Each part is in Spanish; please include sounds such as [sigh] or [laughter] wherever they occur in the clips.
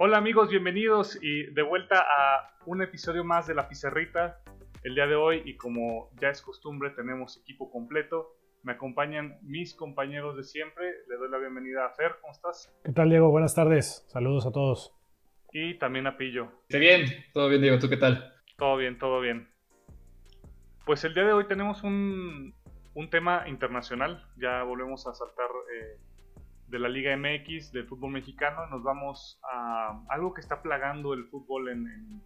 Hola amigos, bienvenidos y de vuelta a un episodio más de La Pizarrita. El día de hoy y como ya es costumbre tenemos equipo completo. Me acompañan mis compañeros de siempre. Le doy la bienvenida a Fer, ¿cómo estás? ¿Qué tal Diego? Buenas tardes. Saludos a todos. Y también a Pillo. ¿Qué bien? Todo bien Diego, ¿tú qué tal? Todo bien, todo bien. Pues el día de hoy tenemos un, un tema internacional. Ya volvemos a saltar eh, de la Liga MX, del fútbol mexicano, nos vamos a algo que está plagando el fútbol en,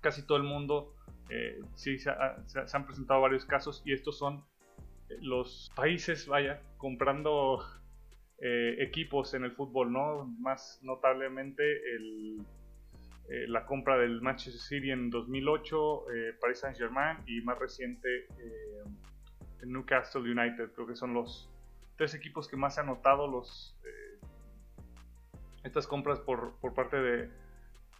casi todo el mundo. Eh, sí, se, han presentado varios casos y estos son eh, los países, vaya, comprando eh, equipos en el fútbol, ¿no? Más notablemente el, la compra del Manchester City en 2008, Paris Saint Germain y más reciente el Newcastle United, creo que son los, tres equipos que más se han notado los, eh, estas compras por, por parte de,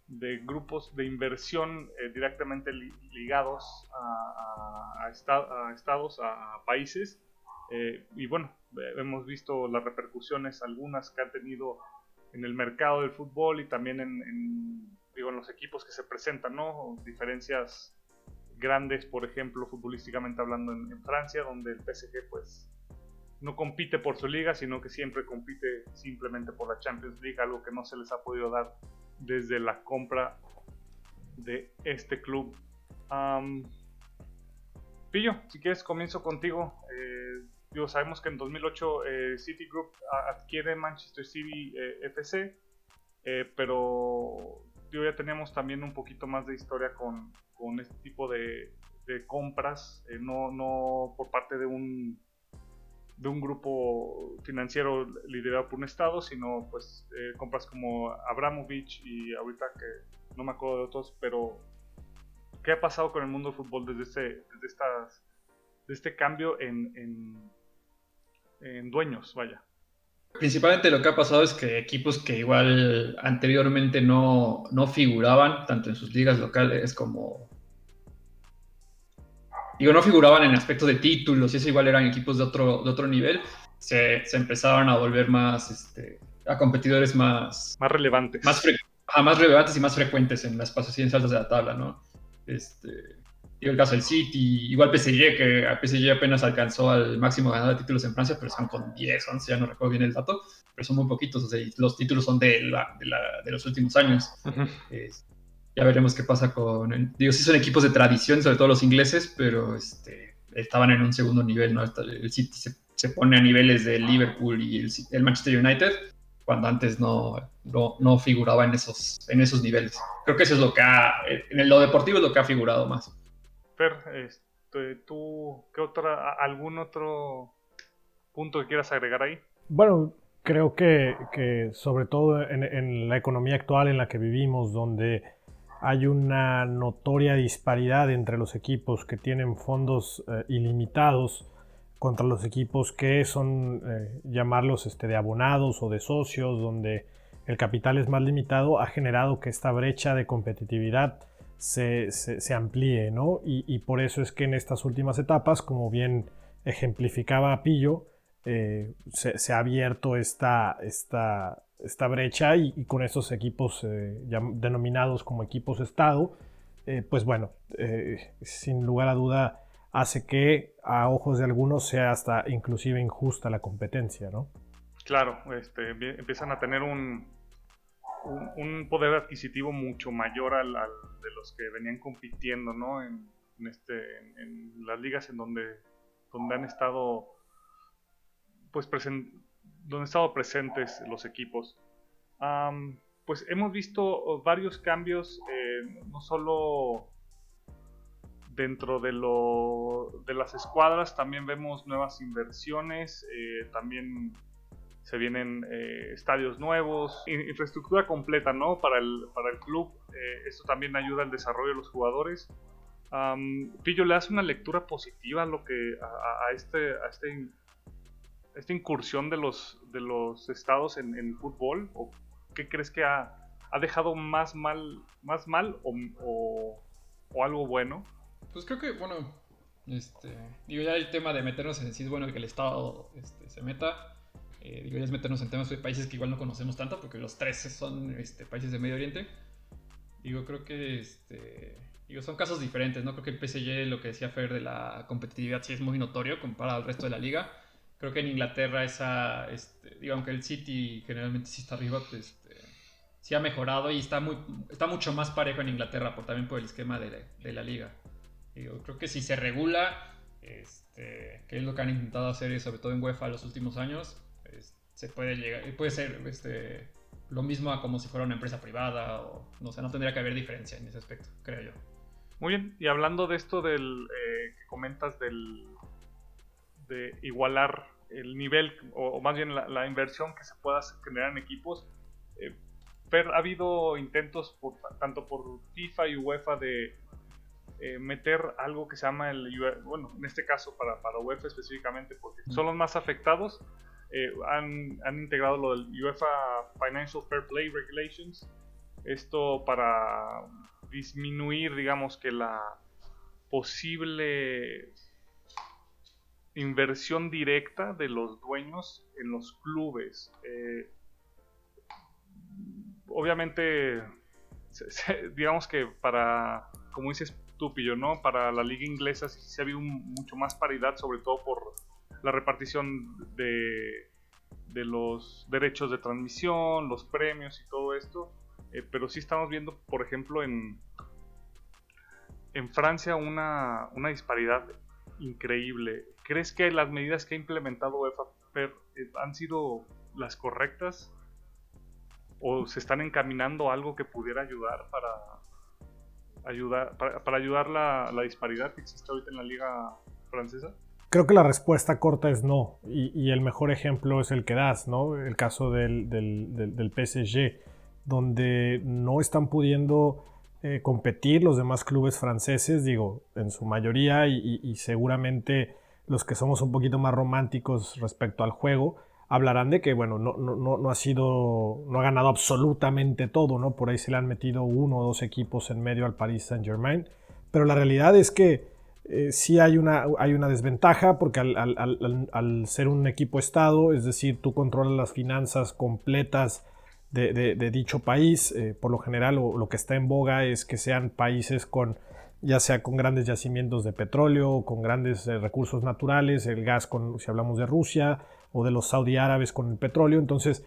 de, grupos de inversión eh, directamente ligados a, a, estados, a países. Eh, y bueno, hemos visto las repercusiones, algunas que han tenido en el mercado del fútbol y también en, digo, en los equipos que se presentan, ¿no? Diferencias grandes, por ejemplo, futbolísticamente hablando en, en Francia, donde el PSG pues no compite por su liga, sino que siempre compite simplemente por la Champions League, algo que no se les ha podido dar desde la compra de este club. Pillo, si quieres comienzo contigo. Eh, sabemos que en 2008 eh, Citigroup adquiere Manchester City eh, FC, eh, pero ya tenemos también un poquito más de historia con, este tipo de, de compras, no, no por parte de un de un grupo financiero liderado por un estado, sino pues eh, compras como Abramovich y ahorita que no me acuerdo de otros, pero ¿qué ha pasado con el mundo del fútbol desde este, desde estas, este cambio en, en, en dueños, vaya? Principalmente lo que ha pasado es que equipos que igual anteriormente no, no figuraban tanto en sus ligas locales como digo, no figuraban en aspectos de títulos, y eso igual eran equipos de otro, de otro nivel, se, se empezaban a volver más, este, a competidores más... Más relevantes. Más, más relevantes y más frecuentes en las posiciones altas de la tabla, ¿no? Este, digo, el caso del City, igual PSG, que a PSG apenas alcanzó al máximo ganador de títulos en Francia, pero están con 10, 11, ya no recuerdo bien el dato, pero son muy poquitos, o sea, los títulos son de, la, de, la, de los últimos años. Ya veremos qué pasa con. Digo, sí son equipos de tradición, sobre todo los ingleses, pero este, estaban en un segundo nivel, ¿no? El City se, pone a niveles de Liverpool y el, Manchester United, cuando antes no, no, figuraba en esos, en esos niveles. Creo que eso es lo que ha. En lo deportivo es lo que ha figurado más. Fer, este, ¿tú qué otra, algún otro punto que quieras agregar ahí? Bueno, creo que, que sobre todo en, en, la economía actual en la que vivimos, donde hay una notoria disparidad entre los equipos que tienen fondos eh, ilimitados contra los equipos que son, eh, llamarlos este, de abonados o de socios, donde el capital es más limitado, ha generado que esta brecha de competitividad se, amplíe, ¿no? Y, por eso es que en estas últimas etapas, como bien ejemplificaba Pillo, eh, se, ha abierto esta, esta esta brecha y, con estos equipos eh, denominados como equipos Estado, eh, pues bueno, eh, sin lugar a duda hace que a ojos de algunos sea hasta inclusive injusta la competencia, ¿no? Claro, este, empiezan a tener un, un, poder adquisitivo mucho mayor al, de los que venían compitiendo, ¿no? En, este, en, las ligas en donde, donde han estado pues presentes donde han estado presentes los equipos. pues hemos visto varios cambios, eh, no solo dentro de, lo, de las escuadras, también vemos nuevas inversiones, eh, también se vienen eh, estadios nuevos, infraestructura completa ¿no? para, el, para el club. esto también ayuda al desarrollo de los jugadores. Pillo, ¿le hace una lectura positiva a, lo que, a, este, a este esta incursión de los, de los estados en, el fútbol? ¿O qué crees que ha, dejado más mal, más mal o, algo bueno? Pues creo que, bueno, este, digo ya el tema de meternos en sí es bueno que el Estado este, se meta. Eh, digo, ya es meternos en temas de países que igual no conocemos tanto, porque los tres son este, países de Medio Oriente. Digo, creo que este, digo, son casos diferentes, ¿no? Creo que el PSG, lo que decía Fer de la competitividad, sí es muy notorio comparado al resto de la liga. Creo que en Inglaterra esa, este, digo, aunque el City generalmente sí está arriba, pues este, sí ha mejorado y está, muy, está mucho más parejo en Inglaterra, por, también por el esquema de, de la liga. Digo, creo que si se regula, este, que es lo que han intentado hacer, sobre todo en UEFA los últimos años, se puede llegar, puede ser este, lo mismo a como si fuera una empresa privada, o no sé, no tendría que haber diferencia en ese aspecto, creo yo. Muy bien, y hablando de esto del eh, que comentas del igualar el nivel, o, más bien la, inversión que se pueda generar en equipos, eh, ha habido intentos por, tanto por FIFA y UEFA de eh, meter algo que se llama el, bueno, en este caso para, para UEFA específicamente, porque son los más afectados, eh, han, integrado lo del UEFA Financial Fair Play Regulations. Esto para disminuir, digamos, que la posible inversión directa de los dueños en los clubes. Eh, obviamente, digamos que para, como dices tú, ¿no? Para la liga inglesa sí se ha habido mucho más paridad, sobre todo por la repartición de, de los derechos de transmisión, los premios y todo esto. Eh, pero sí estamos viendo, por ejemplo, en, en Francia una, una disparidad increíble. ¿Crees que las medidas que ha implementado UEFA eh, han sido las correctas? ¿O se están encaminando algo que pudiera ayudar para ayudar, para, ayudar la, la disparidad que existe ahorita en la liga francesa? Creo que la respuesta corta es no, y, el mejor ejemplo es el que das, ¿no? El caso del, del, PSG, donde no están pudiendo eh, competir los demás clubes franceses, digo, en su mayoría, y, seguramente los que somos un poquito más románticos respecto al juego, hablarán de que, bueno, no, no, no, ha sido, no ha ganado absolutamente todo, ¿no? Por ahí se le han metido uno o dos equipos en medio al Paris Saint Germain, pero la realidad es que eh, sí hay una, hay una desventaja porque al, ser un equipo Estado, es decir, tú controlas las finanzas completas de, dicho país, eh, por lo general lo que está en boga es que sean países con ya sea con grandes yacimientos de petróleo, con grandes eh, recursos naturales, el gas con, si hablamos de Rusia, o de los saudí árabes con el petróleo, entonces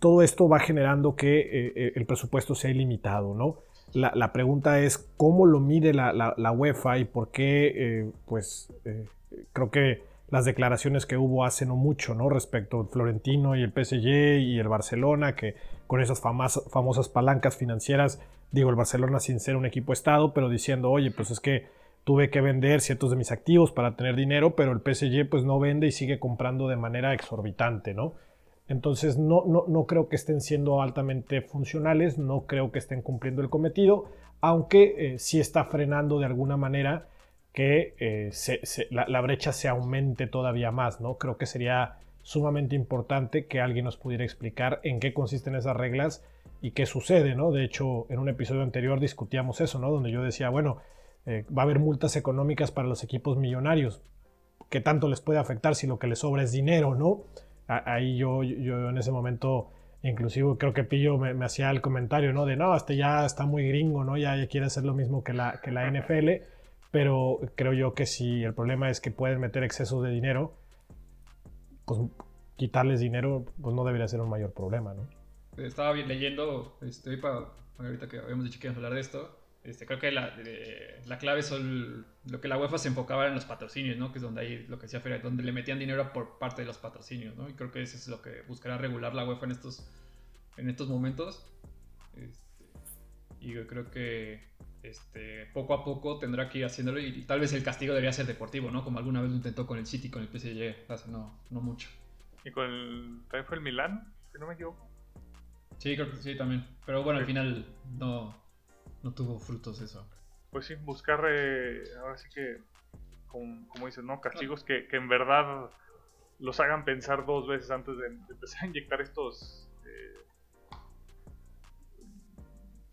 todo esto va generando que el presupuesto sea ilimitado, ¿no? La, pregunta es cómo lo mide la, UEFA y por qué, eh, pues eh, creo que las declaraciones que hubo hace no mucho, ¿no? Respecto al Florentino y el PSG y el Barcelona, que con esas famosas palancas financieras, digo, el Barcelona sin ser un equipo Estado, pero diciendo, oye, pues es que tuve que vender ciertos de mis activos para tener dinero, pero el PSG pues no vende y sigue comprando de manera exorbitante, ¿no? Entonces no, no, creo que estén siendo altamente funcionales, no creo que estén cumpliendo el cometido, aunque eh, sí está frenando de alguna manera que eh, la, brecha se aumente todavía más, ¿no? Creo que sería sumamente importante que alguien nos pudiera explicar en qué consisten esas reglas y qué sucede, ¿no? De hecho, en un episodio anterior discutíamos eso, ¿no? Donde yo decía, bueno, eh, va a haber multas económicas para los equipos millonarios. ¿Qué tanto les puede afectar si lo que les sobra es dinero, ¿no? ahí yo, yo en ese momento, inclusive creo que Pillo me, hacía el comentario, ¿no? De no, este ya está muy gringo, ¿no? Ya, quiere hacer lo mismo que la, que la NFL, pero creo yo que si el problema es que pueden meter excesos de dinero, pues quitarles dinero, pues no debería ser un mayor problema, ¿no? Estaba leyendo, estoy para, ahorita que habíamos dicho que íbamos a hablar de esto, este, creo que la, la clave son lo que la UEFA se enfocaba en los patrocinios, ¿no? Que es donde hay lo que decía Feria, donde le metían dinero por parte de los patrocinios, ¿no? Y creo que eso es lo que buscará regular la UEFA en estos, en estos momentos. Este, y yo creo que este, poco a poco tendrá que ir haciéndolo y, tal vez el castigo debería ser deportivo, ¿no? Como alguna vez lo intentó con el City, con el PSG, hace no, no mucho. ¿Y con el, también fue el Milán, si no me equivoco? Sí, creo que sí, también. Pero bueno, al final no, no tuvo frutos eso. Pues sí, buscar, eh, ahora sí que, como, dices, ¿no? Castigos que, en verdad los hagan pensar dos veces antes de, empezar a inyectar estos eh,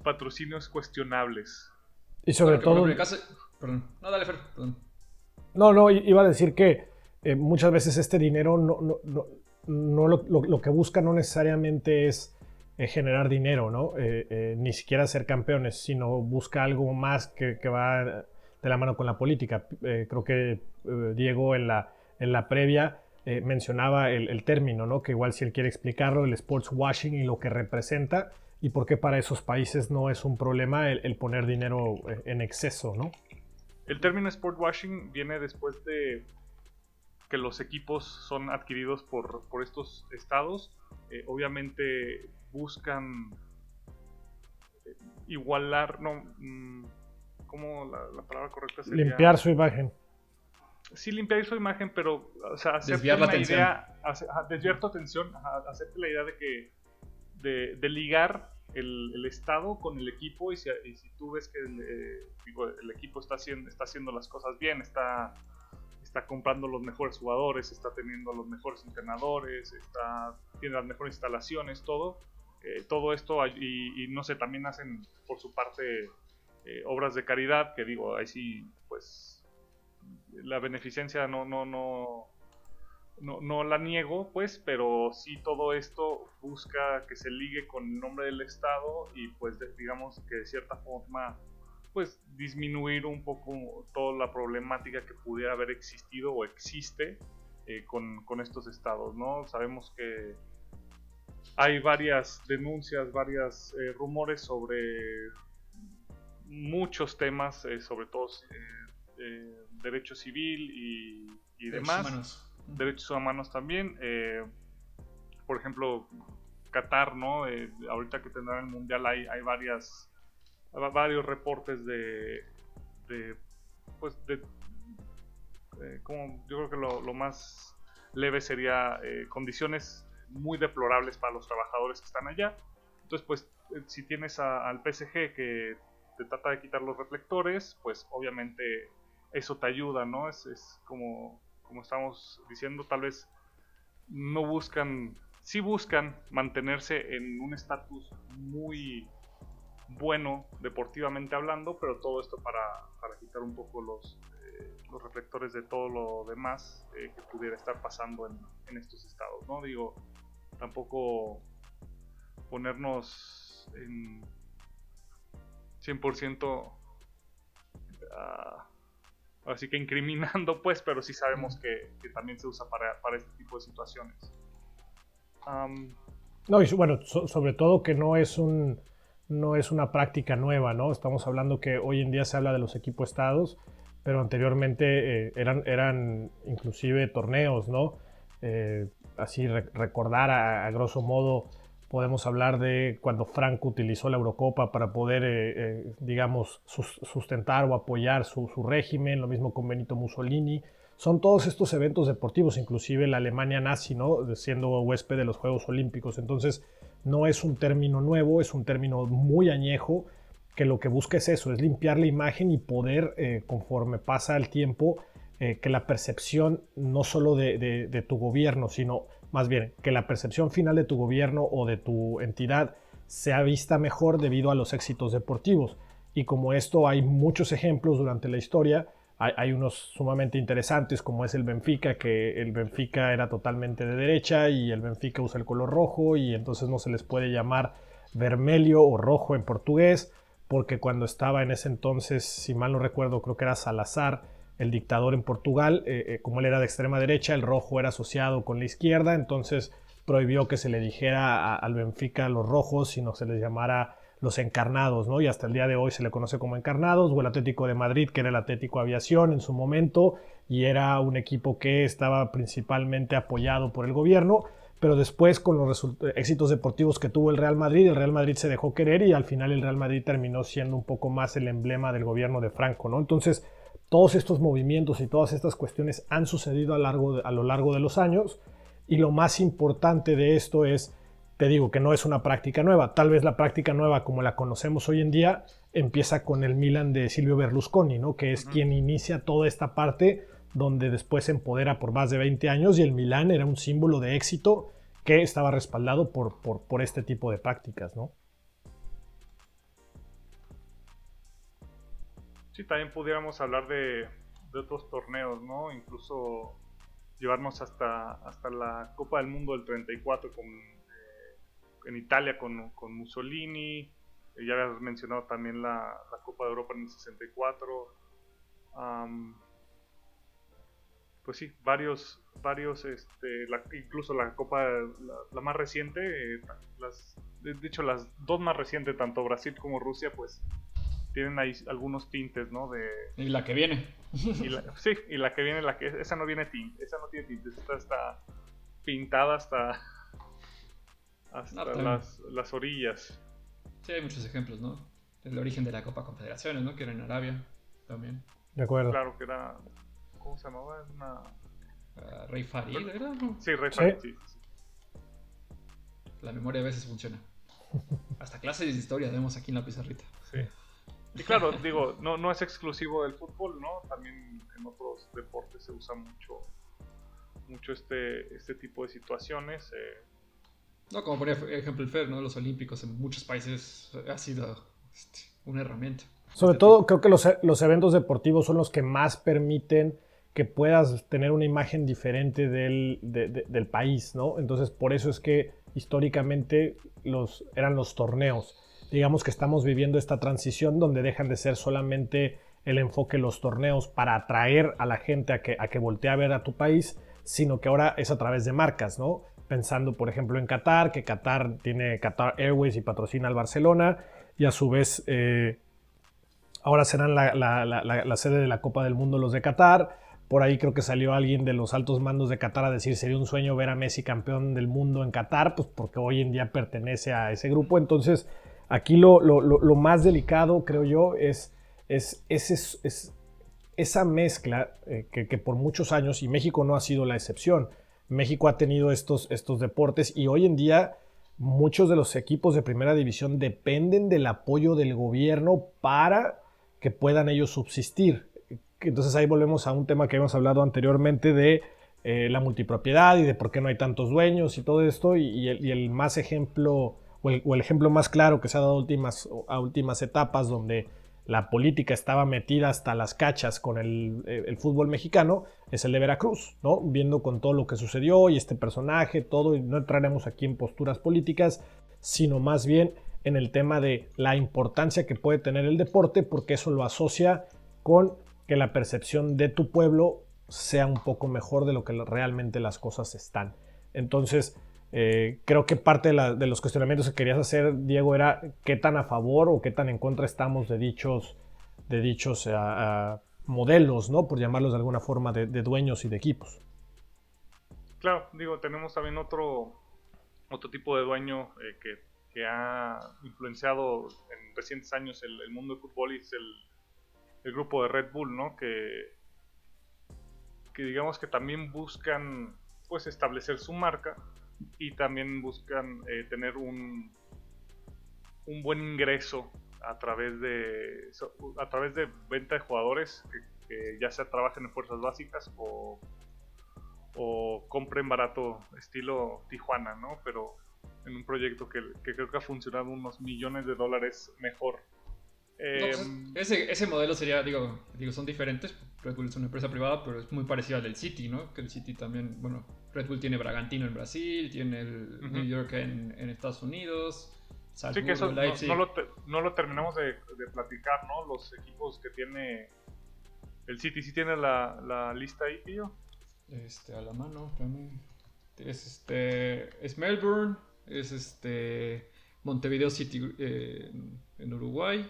patrocinios cuestionables. Y sobre todo... Perdón. No, dale, Fer, perdón. No, no, iba a decir que eh, muchas veces este dinero no, no lo, que busca no necesariamente es eh, generar dinero, ¿no? Eh, ni siquiera ser campeones, sino busca algo más que, va de la mano con la política. creo que Diego en la, en la previa mencionaba el, término, ¿no? Que igual si él quiere explicarlo, el sports washing y lo que representa y por qué para esos países no es un problema el, poner dinero en exceso, ¿no? El término sport washing viene después de que los equipos son adquiridos por, estos estados. Eh, obviamente buscan eh, igualar, no, mm, ¿cómo la, palabra correcta sería? Limpiar su imagen. Sí, limpiar su imagen, pero, o sea, hacerte una idea, desviar tu atención, hacerte la idea de que, de, ligar el, estado con el equipo y si, tú ves que el, eh, el equipo está haciendo, está haciendo las cosas bien, está está comprando los mejores jugadores, está teniendo los mejores entrenadores, está, tiene las mejores instalaciones, todo. Eh, todo esto y, no sé, también hacen por su parte eh, obras de caridad, que digo, ahí sí, pues la beneficencia no, no, no, no, no la niego, pues, pero sí todo esto busca que se ligue con el nombre del Estado y pues digamos que de cierta forma pues disminuir un poco toda la problemática que pudiera haber existido o existe eh, con, estos estados, ¿no? Sabemos que hay varias denuncias, varios eh, rumores sobre muchos temas, eh, sobre todo derecho civil y, demás. Humanos. Derechos humanos también. por ejemplo, Qatar, ¿no? ahorita que tendrá el Mundial hay, varias varios reportes de, pues de, eh, como yo creo que lo, más leve sería eh, condiciones muy deplorables para los trabajadores que están allá. Entonces, pues eh, si tienes al PSG que te trata de quitar los reflectores, pues obviamente eso te ayuda, ¿no? Es como, como estamos diciendo, tal vez no buscan, sí buscan mantenerse en un estatus muy bueno deportivamente hablando, pero todo esto para, quitar un poco los, eh, los reflectores de todo lo demás eh, que pudiera estar pasando en, estos estados, ¿no? Digo, tampoco ponernos en 100% así que incriminando [laughs] pues, pero sí sabemos que, también se usa para, para, este tipo de situaciones. no, y bueno, sobre todo que no es un no es una práctica nueva, ¿no? Estamos hablando que hoy en día se habla de los equipos estados, pero anteriormente eh, eran, eran inclusive torneos, ¿no? Eh, así recordar a, grosso modo podemos hablar de cuando Franco utilizó la Eurocopa para poder, eh, digamos, sustentar o apoyar su, régimen, lo mismo con Benito Mussolini. Son todos estos eventos deportivos, inclusive la Alemania nazi, ¿no? Siendo huésped de los Juegos Olímpicos. Entonces, no es un término nuevo, es un término muy añejo que lo que busca es eso, es limpiar la imagen y poder, eh, conforme pasa el tiempo, eh, que la percepción no solo de, tu gobierno, sino más bien que la percepción final de tu gobierno o de tu entidad sea vista mejor debido a los éxitos deportivos. Y como esto hay muchos ejemplos durante la historia, hay, unos sumamente interesantes como es el Benfica, que el Benfica era totalmente de derecha y el Benfica usa el color rojo y entonces no se les puede llamar vermelho o rojo en portugués, porque cuando estaba en ese entonces, si mal no recuerdo, creo que era Salazar, el dictador en Portugal, eh, eh, como él era de extrema derecha, el rojo era asociado con la izquierda, entonces prohibió que se le dijera al Benfica los rojos, sino se les llamara los encarnados, ¿no? Y hasta el día de hoy se le conoce como encarnados, o el Atlético de Madrid, que era el Atlético Aviación en su momento, y era un equipo que estaba principalmente apoyado por el gobierno, pero después con los éxitos deportivos que tuvo el Real Madrid, el Real Madrid se dejó querer y al final el Real Madrid terminó siendo un poco más el emblema del gobierno de Franco, ¿no? Entonces, todos estos movimientos y todas estas cuestiones han sucedido a, largo a lo largo de los años, y lo más importante de esto es te digo que no es una práctica nueva. Tal vez la práctica nueva como la conocemos hoy en día empieza con el Milan de Silvio Berlusconi, ¿no? que es quien inicia toda esta parte donde después se empodera por más de 20 años y el Milan era un símbolo de éxito que estaba respaldado por, por, este tipo de prácticas. ¿no? Sí, también pudiéramos hablar de, de otros torneos, ¿no? Incluso llevarnos hasta, hasta la Copa del Mundo del 34 con, eh, en Italia con, con Mussolini, ya habías mencionado también la, la, Copa de Europa en el 64. pues sí, varios, varios, este, incluso la Copa, la, más reciente, eh, las, de hecho las dos más recientes, tanto Brasil como Rusia, pues tienen ahí algunos tintes, ¿no? De, y la que viene. [laughs] sí, y la que viene, la que esa no viene tinte, esa no tiene tintes, esta está pintada hasta, hasta las, las orillas. Sí, hay muchos ejemplos, ¿no? El origen de la Copa Confederaciones, ¿no? Que era en Arabia también. De acuerdo. Claro, que era. ¿Cómo se llamaba? Una. Uh, Rey Farid, ¿era? Sí, Rey Farid, sí. La memoria a veces funciona. [laughs] Hasta clases de historia vemos aquí en la pizarrita. Sí. Y claro, digo, no, no es exclusivo del fútbol, ¿no? También en otros deportes se usa mucho, mucho este, este tipo de situaciones. Eh, no, como por ejemplo el FER, ¿no? Los Olímpicos en muchos países ha sido este, una herramienta. Sobre todo creo que los, los, eventos deportivos son los que más permiten que puedas tener una imagen diferente del, del país, ¿no? Entonces por eso es que históricamente los, eran los torneos. Digamos que estamos viviendo esta transición donde dejan de ser solamente el enfoque los torneos para atraer a la gente a que, a que voltee a ver a tu país, sino que ahora es a través de marcas, ¿no? pensando, por ejemplo, en Qatar, que Qatar tiene Qatar Airways y patrocina al Barcelona, y a su vez eh, ahora serán la, sede de la Copa del Mundo los de Qatar. Por ahí creo que salió alguien de los altos mandos de Qatar a decir sería un sueño ver a Messi campeón del mundo en Qatar, pues porque hoy en día pertenece a ese grupo. Entonces, aquí lo, más delicado, creo yo, es, es, es, esa mezcla eh, que, que por muchos años, y México no ha sido la excepción, México ha tenido estos, estos deportes y hoy en día muchos de los equipos de primera división dependen del apoyo del gobierno para que puedan ellos subsistir. Entonces ahí volvemos a un tema que hemos hablado anteriormente de eh, la multipropiedad y de por qué no hay tantos dueños y todo esto. Y, el, más ejemplo, o el, ejemplo más claro que se ha dado últimas, a últimas etapas donde la política estaba metida hasta las cachas con eh, el, fútbol mexicano es el de Veracruz, ¿no? Viendo con todo lo que sucedió y este personaje, todo, y no entraremos aquí en posturas políticas, sino más bien en el tema de la importancia que puede tener el deporte, porque eso lo asocia con que la percepción de tu pueblo sea un poco mejor de lo que realmente las cosas están. Entonces, eh, creo que parte de, los cuestionamientos que querías hacer, Diego, era qué tan a favor o qué tan en contra estamos de dichos, de dichos modelos, ¿no? Por llamarlos de alguna forma, de, dueños y de equipos. Claro, digo, tenemos también otro, otro tipo de dueño eh, que, ha influenciado en recientes años el, mundo del fútbol y es el, el, grupo de Red Bull, ¿no? Que, que digamos que también buscan pues establecer su marca y también buscan eh, tener un, un buen ingreso a través de a través de venta de jugadores que, ya sea trabajen en fuerzas básicas o, o compren barato estilo Tijuana, ¿no? Pero en un proyecto que, que creo que ha funcionado unos millones de dólares mejor em, ese, ese, modelo sería, digo, digo, son diferentes. Red Bull es una empresa privada, pero es muy parecido al del City, ¿no? Que el City también, bueno, Red Bull tiene Bragantino en Brasil, tiene el New York en, en, Estados Unidos. sí, que eso no, lo no, lo terminamos de, de, platicar, ¿no? Los equipos que tiene el City, ¿sí tiene la, la lista ahí, tío? Este, a la mano, también. Es este, es Melbourne, es este, Montevideo City eh, en Uruguay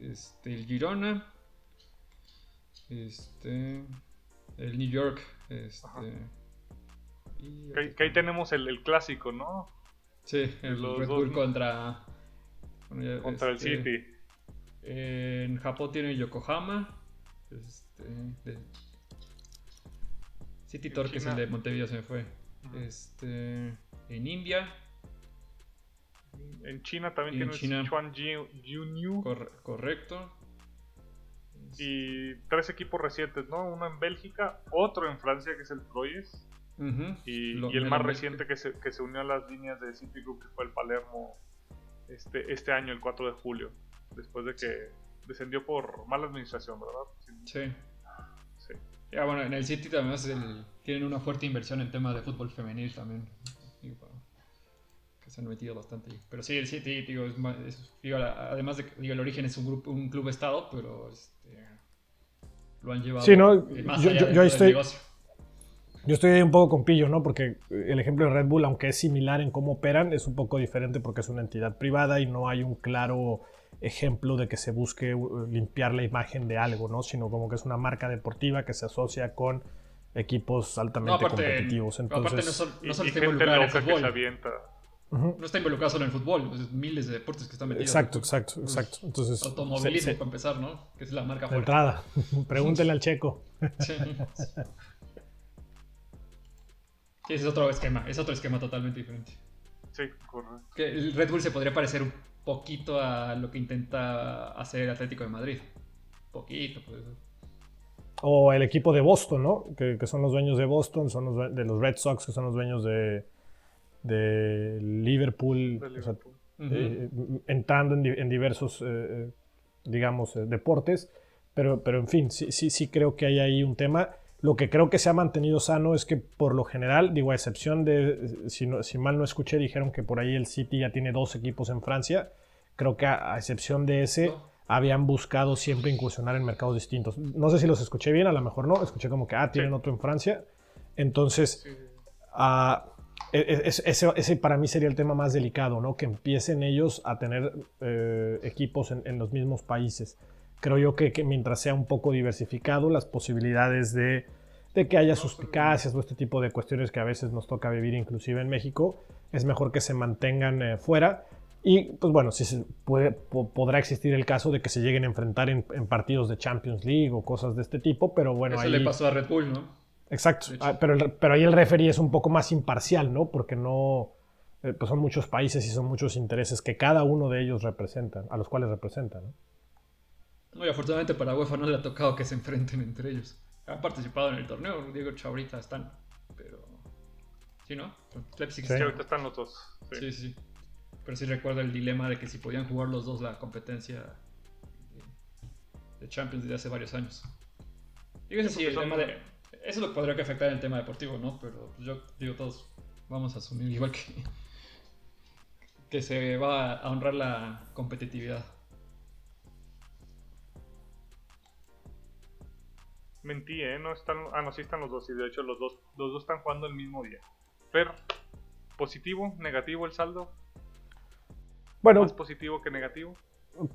este, el Girona, este, el New York, este, que, ahí tenemos el, clásico, ¿no? Sí, el Red Bull contra, contra el este, City. en Japón tiene Yokohama, este, City Torque es el de Montevideo, se me fue. Este, en India en China también tiene Sichuan Junyu. correcto. Y tres equipos recientes, ¿no? Uno en Bélgica, otro en Francia, que es el Troyes. y, el más reciente que se, que se, unió a las líneas de Citigroup, que fue el Palermo este, este año, el 4 de julio. Después de que descendió por mala administración, ¿verdad? Sí. sí. Ya, bueno, en el City también tienen una fuerte inversión en temas de fútbol femenil también. Que se han metido bastante. Pero sí, el City, digo, además de que el origen es un, grupo, un club estado, pero este, lo han llevado sí, no, más yo, yo, estoy, Yo estoy ahí un poco con pillo, ¿no? Porque el ejemplo de Red Bull, aunque es similar en cómo operan, es un poco diferente porque es una entidad privada y no hay un claro ejemplo de que se busque uh, limpiar la imagen de algo, ¿no? Sino como que es una marca deportiva que se asocia con equipos altamente competitivos. Entonces, aparte no, solo está involucrado en No está involucrado solo en el fútbol, pues miles de deportes que están metidos. Exacto, exacto, exacto. Entonces, automovilismo para empezar, ¿no? Que es la marca fuerte. entrada. [laughs] Pregúntele al checo. [laughs] Sí. ese es otro esquema, es otro esquema totalmente diferente. Sí, correcto. Que el Red Bull se podría parecer un poquito a lo que intenta hacer el Atlético de Madrid. Poquito, pues. O el equipo de Boston, ¿no? Que, son los dueños de Boston, son los de los Red Sox, que son los dueños de, de Liverpool. Eh, entrando en, diversos, eh, eh, digamos, deportes. Pero, pero en fin, sí, sí, sí creo que hay ahí un tema. Lo que creo que se ha mantenido sano es que por lo general, digo, a excepción de, si, si mal no escuché, dijeron que por ahí el City ya tiene dos equipos en Francia. Creo que a, excepción de ese, habían buscado siempre incursionar en mercados distintos. No sé si los escuché bien, a lo mejor no. Escuché como que, ah, tienen otro en Francia. Entonces, ah, e, e, ese, para mí sería el tema más delicado, ¿no? Que empiecen ellos a tener eh, equipos en los mismos países creo yo que, mientras sea un poco diversificado, las posibilidades de, que haya suspicacias o este tipo de cuestiones que a veces nos toca vivir inclusive en México, es mejor que se mantengan eh, fuera. Y pues bueno, si se puede, podrá existir el caso de que se lleguen a enfrentar en, partidos de Champions League o cosas de este tipo, pero bueno. Eso le pasó a Red Bull, ¿no? Exacto, ah, pero, pero ahí el referee es un poco más imparcial, ¿no? Porque no, eh, pues son muchos países y son muchos intereses que cada uno de ellos representan, a los cuales representan, ¿no? No, y afortunadamente para UEFA no le ha tocado que se enfrenten entre ellos. Han participado en el torneo, Diego ahorita están, pero... ¿Sí, no? sí. ahorita están los dos. Sí. sí, Pero sí recuerdo el dilema de que si podían jugar los dos la competencia de Champions desde hace varios años. Digo, sí, el tema de... Eso es lo que podría que afectar en el tema deportivo, ¿no? Pero yo digo, todos vamos a asumir igual que... que se va a honrar la competitividad. Mentí, ¿eh? No están, ah, no, sí están los dos. Y de hecho los dos, los dos están jugando el mismo día. Pero, ¿positivo, negativo el saldo? Bueno. ¿Más positivo que negativo?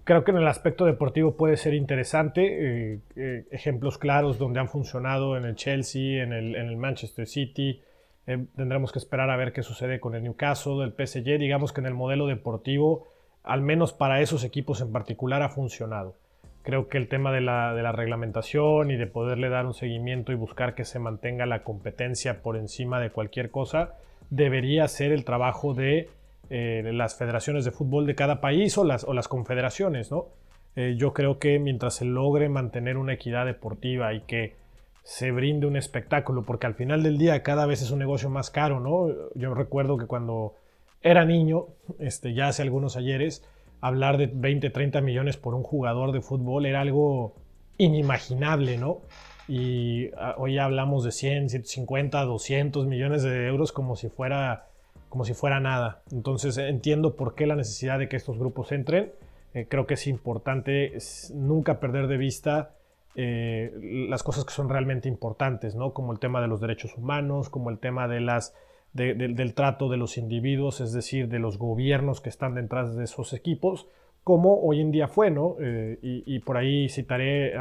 Creo que en el aspecto deportivo puede ser interesante. Eh, eh, ejemplos claros donde han funcionado en el Chelsea, en el, en el Manchester City. Eh, tendremos que esperar a ver qué sucede con el Newcastle, el PSG. Digamos que en el modelo deportivo, al menos para esos equipos en particular, ha funcionado. Creo que el tema de la, reglamentación y de poderle dar un seguimiento y buscar que se mantenga la competencia por encima de cualquier cosa debería ser el trabajo de eh, las federaciones de fútbol de cada país o las, o las confederaciones, ¿no? Eh, yo creo que mientras se logre mantener una equidad deportiva y que se brinde un espectáculo, porque al final del día cada vez es un negocio más caro, ¿no? Yo recuerdo que cuando era niño, este, ya hace algunos ayeres, hablar de 20, 30 millones por un jugador de fútbol era algo inimaginable, ¿no? Y ah, hoy hablamos de 100, 150, 200 millones de euros como si fuera, como si fuera nada. Entonces entiendo por qué la necesidad de que estos grupos entren. Eh, creo que es importante nunca perder de vista eh, las cosas que son realmente importantes. Como el tema de los derechos humanos, como el tema del trato de los individuos, es decir, de los gobiernos que están detrás de esos equipos, como hoy en día fue, ¿no? Eh, y, por ahí citaré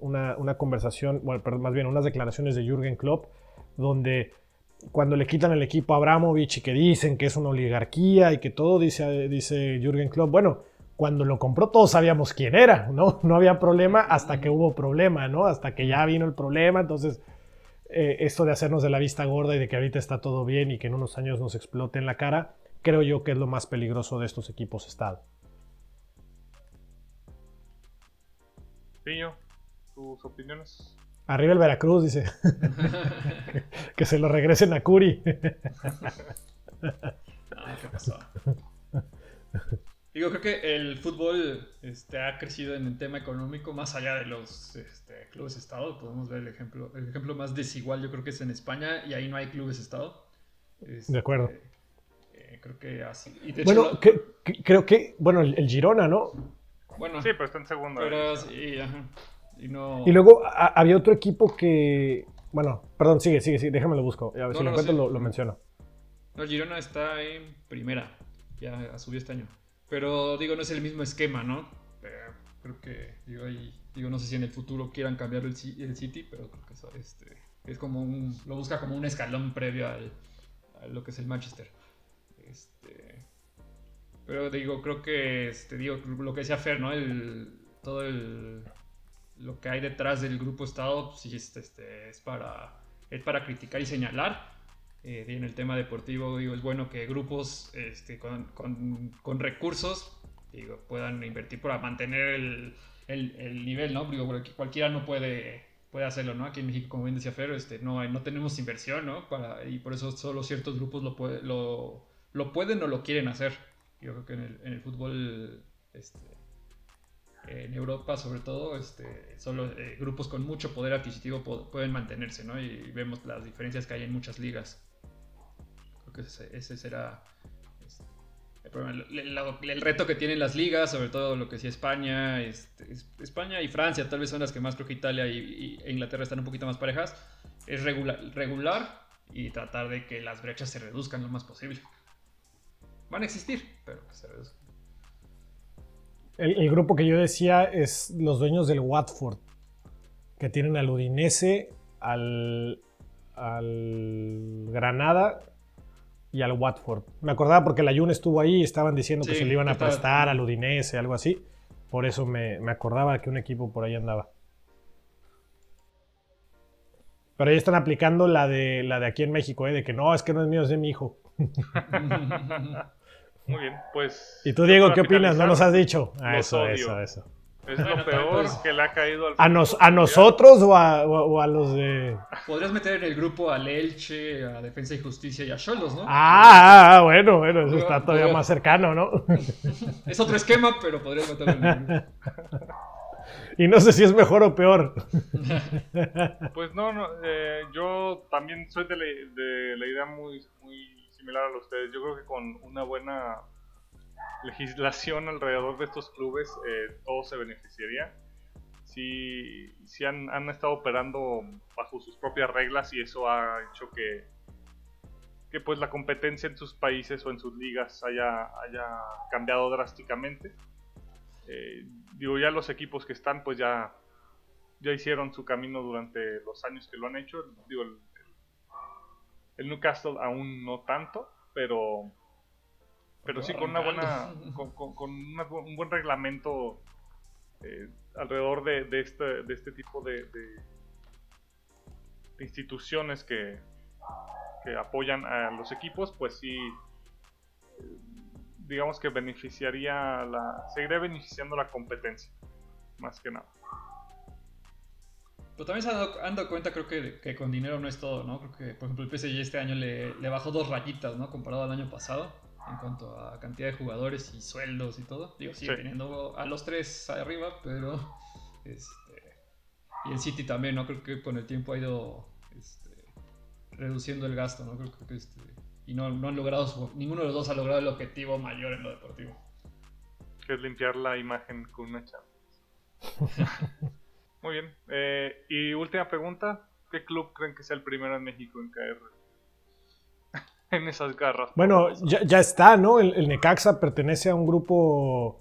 una, conversación, bueno, más bien unas declaraciones de Jürgen Klopp, donde cuando le quitan el equipo a Abramovich y que dicen que es una oligarquía y que todo, dice, dice Jürgen Klopp, bueno, cuando lo compró todos sabíamos quién era, ¿no? [laughs] No había problema hasta que hubo problema, ¿no? Hasta que ya vino el problema, entonces eh, esto de hacernos de la vista gorda y de que ahorita está todo bien y que en unos años nos explote en la cara, creo yo que es lo más peligroso de estos equipos Estado. Piño, tus opiniones. Arriba el Veracruz, dice. [laughs] que, se lo regresen a Curi. Digo, creo que el fútbol este, ha crecido en el tema económico más allá de los este, clubes Estado. Podemos ver el ejemplo, el ejemplo más desigual, yo creo que es en España, y ahí no hay clubes Estado. Este, de acuerdo. Eh, creo que así. bueno, creo que, bueno, el, Girona, ¿no? Bueno, sí, pero está en segundo. Pero, sí, ajá. Y, no... y, luego había otro equipo que. Bueno, perdón, sigue, sigue, sigue, déjame lo busco. A ver si lo encuentro, lo, lo menciono. No, Girona está en primera. Ya subió este año. Pero digo, no es el mismo esquema, ¿no? creo que, digo, ahí, digo, no sé si en el futuro quieran cambiar el, City, pero creo que eso, este, es como un, lo busca como un escalón previo al, a lo que es el Manchester. Este, pero digo, creo que, este, digo, lo que decía Fer, ¿no? El, todo el, lo que hay detrás del grupo Estado, pues, sí, este, este, es, para, es para criticar y señalar eh, en el tema deportivo, digo, es bueno que grupos este, con, con, recursos digo, puedan invertir para mantener el, el, nivel, ¿no? Digo, cualquiera no puede, puede hacerlo, ¿no? Aquí en México, como bien decía Fer, este, no, no tenemos inversión, ¿no? Para, y por eso solo ciertos grupos lo, puede, lo, lo pueden o lo quieren hacer. Yo creo que en el, en el fútbol este, en Europa sobre todo, este, solo eh, grupos con mucho poder adquisitivo pueden mantenerse, ¿no? Y vemos las diferencias que hay en muchas ligas que ese, será este, el, reto que tienen las ligas, sobre todo lo que sí España, este, España y Francia, tal vez son las que más creo que Italia y, e Inglaterra están un poquito más parejas, es regular, regular y tratar de que las brechas se reduzcan lo más posible. Van a existir, pero que se reduzcan. El, grupo que yo decía es los dueños del Watford, que tienen al Udinese, al, al Granada y al Watford. Me acordaba porque la Jun estuvo ahí y estaban diciendo que se le iban a prestar al Udinese, algo así. Por eso me, acordaba que un equipo por ahí andaba. Pero ahí están aplicando la de, la de aquí en México, ¿eh? de que no, es que no es mío, es de mi hijo. [laughs] [laughs] Muy bien, pues. ¿Y tú, Diego, qué opinas? No nos has dicho. Ah, eso, eso, eso. Es lo peor que le ha caído al ¿A, nos, ¿A nosotros o a, o, a, los de.? Podrías meter en el grupo a Elche, a Defensa y Justicia y a Cholos, ¿no? Ah, ah, ah bueno, bueno, eso está todavía más cercano, ¿no? [laughs] Es otro esquema, pero podrías meterlo en el grupo. [laughs] Y no sé si es mejor o peor. [laughs] Pues no, no eh, yo también soy de la, de la idea muy, muy similar a ustedes. Yo creo que con una buena legislación alrededor de estos clubes, eh, todo se beneficiaría. Si, si han, han, estado operando bajo sus propias reglas y eso ha hecho que, que pues la competencia en sus países o en sus ligas haya, haya cambiado drásticamente. Eh, digo, ya los equipos que están pues ya, ya hicieron su camino durante los años que lo han hecho. Digo, el, Newcastle aún no tanto, pero pero sí con una buena [laughs] con, un buen reglamento eh, alrededor de, de, este, de este tipo de, de, instituciones que, que, apoyan a los equipos pues sí eh, digamos que beneficiaría la seguiría beneficiando la competencia más que nada pero también se han dado, cuenta, creo que, que, con dinero no es todo, ¿no? Creo que, por ejemplo, el PSG este año le, le bajó dos rayitas, ¿no? Comparado al año pasado en cuanto a cantidad de jugadores y sueldos y todo. Digo, sigue teniendo a los tres arriba, pero este, y el City también, ¿no? Creo que con el tiempo ha ido este, reduciendo el gasto, ¿no? Creo, que este, y no, no, han logrado, ninguno de los dos ha logrado el objetivo mayor en lo deportivo. Que es limpiar la imagen con una chapa. [laughs] Muy bien. Eh, y última pregunta, ¿qué club creen que sea el primero en México en caer [laughs] en esas garras. Bueno, ya, está, ¿no? El, Necaxa pertenece a un grupo.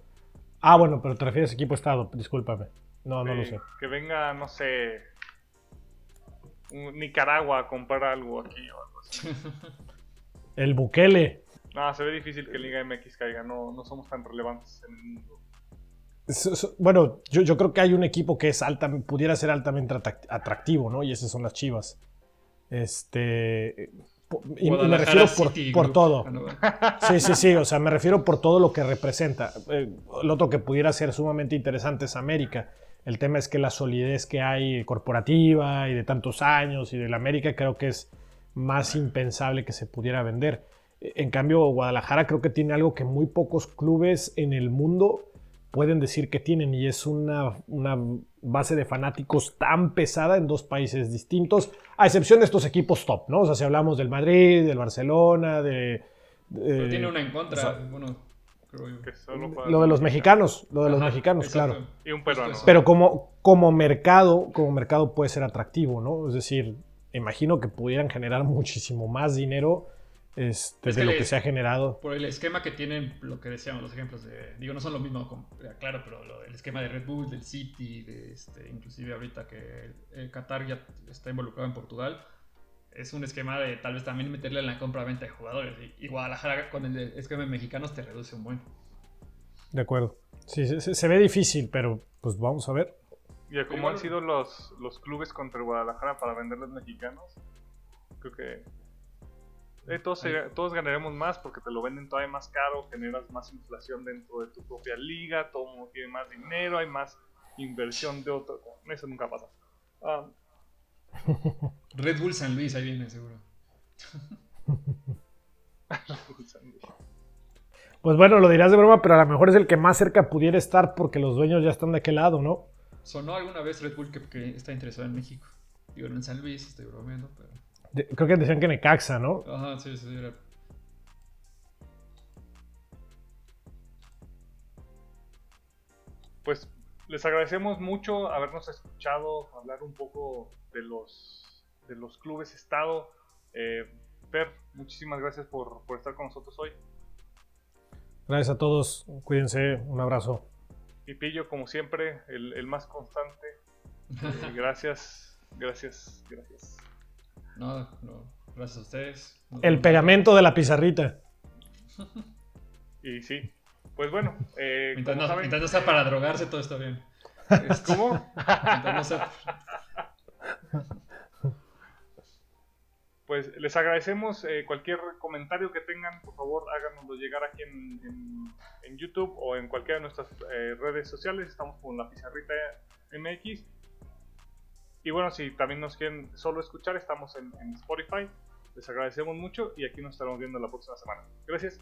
Ah, bueno, pero te refieres a equipo Estado, discúlpame. No, no lo sé. Que venga, no sé. Nicaragua a comprar algo aquí o algo así. el Bukele. No, se ve difícil que Liga MX caiga, no, no somos tan relevantes en el mundo. Bueno, yo, yo, creo que hay un equipo que es alta, pudiera ser altamente atractivo, ¿no? Y esas son las Chivas. Este, y, me refiero por, todo. Ah, sí, sí, sí, o sea, me refiero por todo lo que representa. Eh, lo otro que pudiera ser sumamente interesante es América. El tema es que la solidez que hay corporativa y de tantos años y de la América creo que es más impensable que se pudiera vender. En cambio, Guadalajara creo que tiene algo que muy pocos clubes en el mundo pueden decir que tienen y es una, una base de fanáticos tan pesada en dos países distintos, a excepción de estos equipos top, ¿no? O sea, si hablamos del Madrid, del Barcelona, de... Pero tiene una en contra, bueno, lo de los mexicanos, lo de los mexicanos, claro. Y un peruano. Pero como, como mercado, como mercado puede ser atractivo, ¿no? Es decir, imagino que pudieran generar muchísimo más dinero este, de lo que se ha generado. Por el esquema que tienen, lo que decíamos, los ejemplos de, digo, no son lo mismo, claro, pero el esquema de Red Bull, del City, de este, inclusive ahorita que el Qatar ya está involucrado en Portugal, es un esquema de tal vez también meterle en la compra-venta de jugadores. Y, Guadalajara con el esquema de mexicanos te reduce un buen. De acuerdo. Sí, se, ve difícil, pero pues vamos a ver. Y como han sido los, los clubes contra Guadalajara para venderles mexicanos, creo que eh, todos, todos ganaremos más porque te lo venden todavía más caro, generas más inflación dentro de tu propia liga, todo mundo tiene más dinero, hay más inversión de otro. Eso nunca pasa. Ah. [laughs] Red Bull San Luis, ahí viene seguro. [laughs] Pues bueno, lo dirás de broma, pero a lo mejor es el que más cerca pudiera estar porque los dueños ya están de aquel lado, ¿no? Sonó alguna vez Red Bull que, está interesado en México. Digo, no en San Luis, estoy bromeando, pero creo que decían que Necaxa, ¿no? Ajá, sí, sí, era. Pues les agradecemos mucho habernos escuchado hablar un poco de los, de los clubes Estado. Eh, per, muchísimas gracias por, estar con nosotros hoy. Gracias a todos, cuídense, un abrazo. Y Pillo, como siempre, el, más constante. [laughs] Eh, gracias, gracias, gracias. No, no. Gracias a ustedes. el pegamento de la pizarrita. [laughs] y sí. Pues bueno. Eh, mientras, no, sea para drogarse, todo está bien. [laughs] ¿Cómo? [laughs] Pues les agradecemos eh, cualquier comentario que tengan, por favor háganoslo llegar aquí en, en, YouTube o en cualquiera de nuestras eh, redes sociales. Estamos con la pizarrita MX. Y bueno, si también nos quieren solo escuchar, estamos en, Spotify. Les agradecemos mucho y aquí nos estaremos viendo la próxima semana. Gracias.